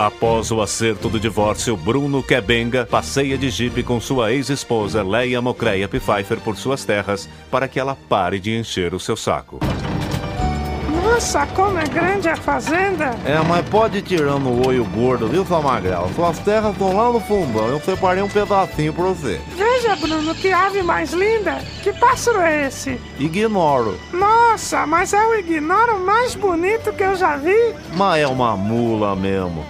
Após o acerto do divórcio, Bruno Kebenga passeia de jipe com sua ex-esposa Leia Mocreia Pfeiffer por suas terras para que ela pare de encher o seu saco. Nossa, como é grande a fazenda! É, mas pode ir tirando o olho gordo, viu, sua magrela? Suas terras estão lá no fundão, eu separei um pedacinho pra você. Veja, Bruno, que ave mais linda! Que pássaro é esse? Ignoro. Nossa, mas é o ignoro mais bonito que eu já vi! Mas é uma mula mesmo.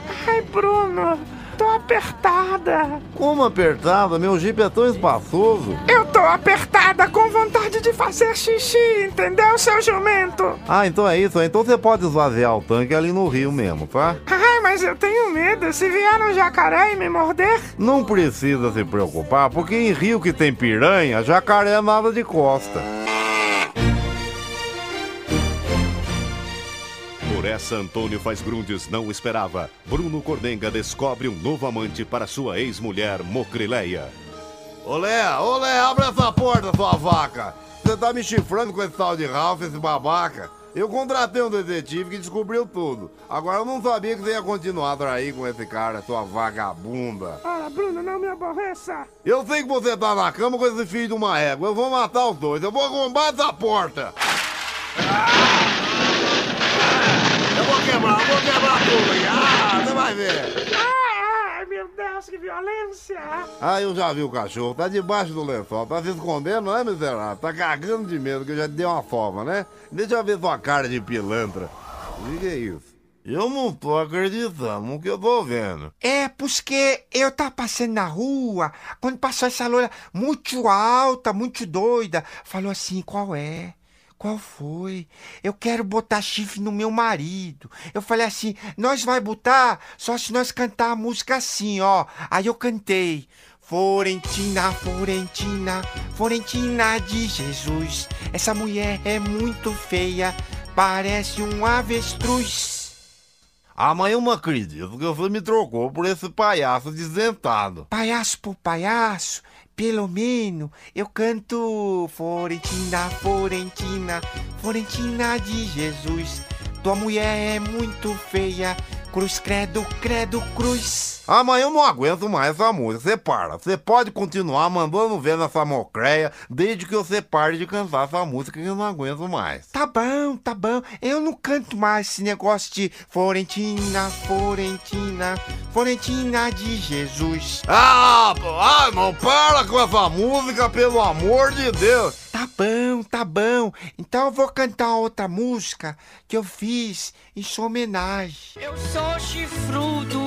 Bruno, tô apertada. Como apertada? Meu jipe é tão espaçoso. Eu tô apertada com vontade de fazer xixi, entendeu, seu jumento? Ah, então é isso. Então você pode esvaziar o tanque ali no rio mesmo, tá? Ai, mas eu tenho medo. Se vier um jacaré e me morder... Não precisa se preocupar, porque em rio que tem piranha, jacaré é nada de costa. Essa, Antônio Faz Grundes não esperava. Bruno Cordenga descobre um novo amante para sua ex-mulher, Mocrileia. Olé, olé, abre essa porta, sua vaca! Você tá me chifrando com esse tal de Ralph, esse babaca? Eu contratei um detetive que descobriu tudo. Agora eu não sabia que você ia continuar a trair com esse cara, sua vagabunda. Ora, Bruno, não me aborreça. Eu sei que você tá na cama com esse filho de uma égua. Eu vou matar os dois. Eu vou arrombar essa porta. Vou quebrar, vou quebrar tudo. Ah, você vai ver. Ai, ai, meu Deus, que violência. Ah, eu já vi o cachorro. Tá debaixo do lençol. Tá se escondendo, não é, miserável? Tá cagando de medo que eu já te dei uma forma, né? Deixa eu ver sua cara de pilantra. O que é isso? Eu não tô acreditando no que eu tô vendo. É, porque eu tava passando na rua, quando passou essa loira muito alta, muito doida, falou assim, qual é? Qual foi? Eu quero botar chifre no meu marido. Eu falei assim, nós vai botar só se nós cantar a música assim, ó. Aí eu cantei. Florentina, Florentina, Florentina de Jesus. Essa mulher é muito feia, parece um avestruz. Ah, mas eu não acredito que você me trocou por esse palhaço desdentado. Palhaço por palhaço, pelo menos eu canto Florentina, Florentina, Florentina de Jesus. Tua mulher é muito feia, cruz, credo, credo, cruz. Ah, mas eu não aguento mais essa música. Você para. Você pode continuar mandando ver nessa mocreia desde que você pare de cantar essa música que eu não aguento mais. Tá bom, tá bom. Eu não canto mais esse negócio de Florentina, Florentina, Florentina de Jesus. Ah, ah, não para com essa música, pelo amor de Deus. Tá bom, tá bom. Então eu vou cantar outra música que eu fiz em sua homenagem. Eu sou chifrudo,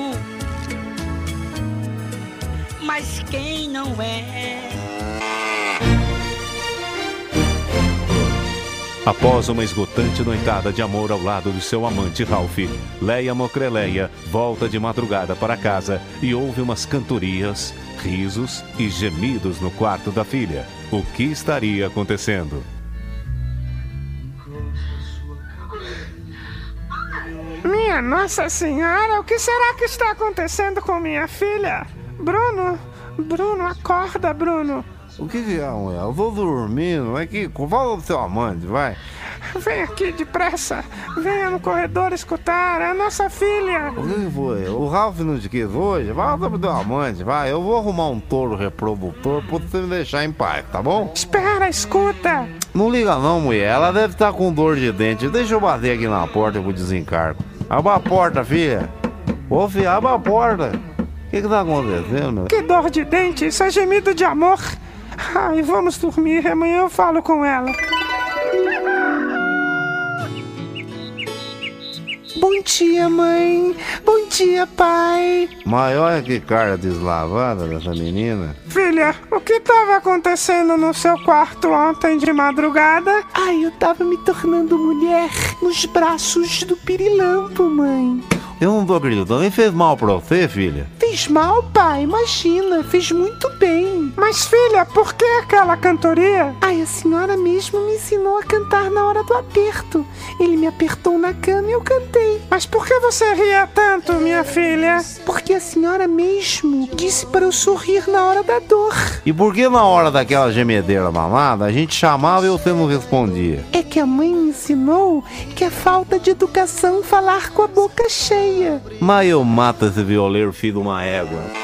mas quem não é? Após uma esgotante noitada de amor ao lado de seu amante Ralph, Leia Mocreleia volta de madrugada para casa e ouve umas cantorias, risos e gemidos no quarto da filha. O que estaria acontecendo? Minha Nossa Senhora, o que será que está acontecendo com minha filha? Bruno, Bruno, acorda, Bruno. O que, que é, mulher? Eu vou dormindo. É que fala pro seu amante, vai. Vem aqui depressa. Venha no corredor escutar. É a nossa filha. O que, que foi? O Ralph não te quis hoje? Vai pro teu amante, vai. Eu vou arrumar um touro reprodutor pra você me deixar em paz, tá bom? Espera, escuta. Não liga não, mulher. Ela deve estar com dor de dente. Deixa eu bater aqui na porta pro desencargo. Abra a porta, filha. Ô, filha, abra a porta. O que que tá acontecendo? Que dor de dente, isso é gemido de amor. Ai, vamos dormir, amanhã eu falo com ela. Bom dia, mãe. Bom dia, pai. Mas olha que cara deslavada dessa menina. Filha, o que estava acontecendo no seu quarto ontem de madrugada? Ai, eu tava me tornando mulher nos braços do pirilampo, mãe. Eu não tô acreditando. Nem fez mal pra você, filha? Fiz mal, pai, imagina, fiz muito bem. Mas, filha, por que aquela cantoria? Ai, a senhora mesmo me ensinou a cantar na hora do aperto. Ele me apertou na cama e eu cantei. Mas por que você ria tanto, minha filha? Porque a senhora mesmo disse para eu sorrir na hora da dor. E por que na hora daquela gemedeira mamada a gente chamava e você não respondia? É que a mãe me ensinou que é falta de educação falar com a boca cheia. Mas eu mato esse violeiro filho de uma égua.